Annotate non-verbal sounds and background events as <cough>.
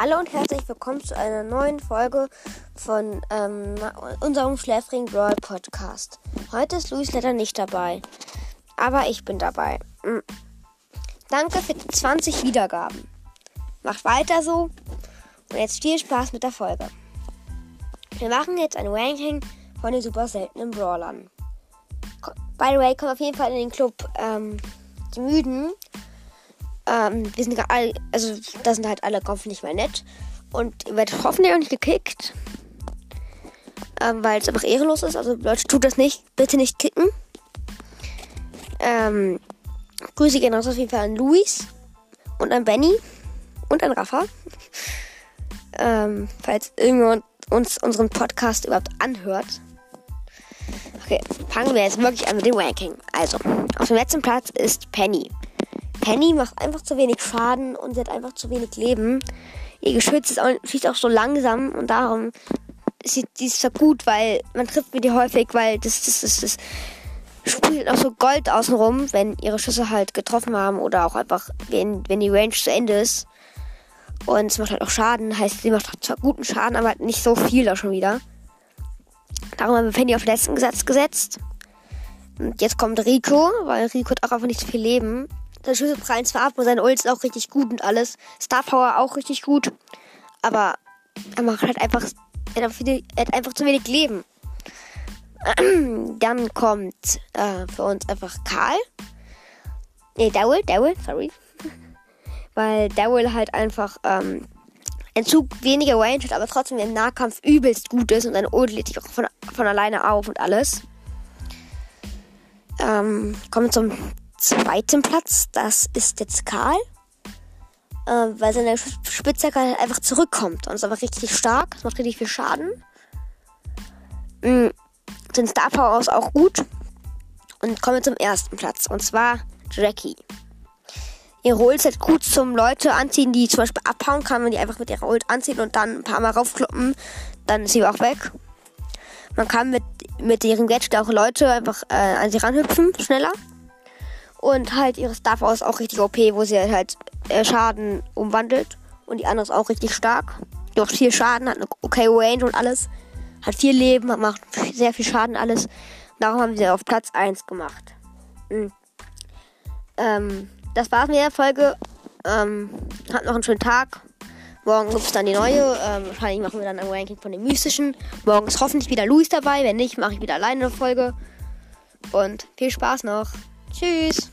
Hallo und herzlich willkommen zu einer neuen Folge von ähm, unserem Schläfring Brawl Podcast. Heute ist Luis leider nicht dabei, aber ich bin dabei. Mhm. Danke für die 20 Wiedergaben. Macht weiter so und jetzt viel Spaß mit der Folge. Wir machen jetzt ein Ranking von den super seltenen Brawlern. By the way, kommt auf jeden Fall in den Club ähm, die Müden. Ähm, wir sind alle, also da sind halt alle hoffentlich mal nett. Und ihr werdet hoffentlich auch nicht gekickt. Ähm, weil es einfach ehrenlos ist. Also Leute, tut das nicht. Bitte nicht kicken. Ähm, Grüße gehen raus auf jeden Fall an Luis und an Benny und an Rafa. ähm, falls irgendjemand uns unseren Podcast überhaupt anhört. Okay, fangen wir jetzt wirklich an mit dem Ranking. Also, auf dem letzten Platz ist Penny. Penny macht einfach zu wenig Schaden und sie hat einfach zu wenig Leben. Ihr Geschütz ist auch, schießt auch so langsam und darum ist sie, so gut, weil man trifft mit ihr häufig, weil das, das, das, das spielt auch so Gold außenrum, wenn ihre Schüsse halt getroffen haben oder auch einfach, wenn, wenn die Range zu Ende ist. Und es macht halt auch Schaden, heißt, sie macht zwar guten Schaden, aber halt nicht so viel da schon wieder. Darum haben wir Penny auf letzten Gesetz gesetzt. Und jetzt kommt Rico, weil Rico hat auch einfach nicht so viel Leben. Seine Schüsse prallen zwar ab und seine Ult ist auch richtig gut und alles. Star Power auch richtig gut. Aber er macht halt einfach, er hat, viele, er hat einfach zu wenig Leben. <clears throat> Dann kommt äh, für uns einfach Karl. Nee, Daryl, Daryl, sorry. <laughs> Weil Daryl halt einfach ähm, ein Zug weniger Range hat, aber trotzdem im Nahkampf übelst gut ist und seine Ult lädt sich auch von, von alleine auf und alles. Ähm, kommen zum zweiten Platz. Das ist jetzt Karl. Äh, weil seine Spitzhacke halt einfach zurückkommt und ist einfach richtig stark. Das macht richtig viel Schaden. Mhm. Sein Star Power ist auch gut. Und kommen wir zum ersten Platz. Und zwar Jackie. Ihre Ult ist halt gut zum Leute anziehen, die zum Beispiel abhauen kann, wenn die einfach mit ihrer Ult anziehen und dann ein paar Mal raufkloppen, dann ist sie auch weg. Man kann mit, mit ihrem Gadget auch Leute einfach äh, an sie ranhüpfen, schneller. Und halt ihre Star Power ist auch richtig OP, wo sie halt äh, Schaden umwandelt. Und die andere ist auch richtig stark. Die macht viel Schaden, hat eine okay Range und alles. Hat viel Leben, macht sehr viel Schaden alles. Darum haben sie auf Platz 1 gemacht. Mhm. Ähm, das war's mit der Folge. Ähm, habt noch einen schönen Tag. Morgen gibt es dann die neue. Ähm, wahrscheinlich machen wir dann ein Ranking von den mystischen. Morgen ist hoffentlich wieder Luis dabei. Wenn nicht, mache ich wieder alleine eine Folge. Und viel Spaß noch. Tschüss.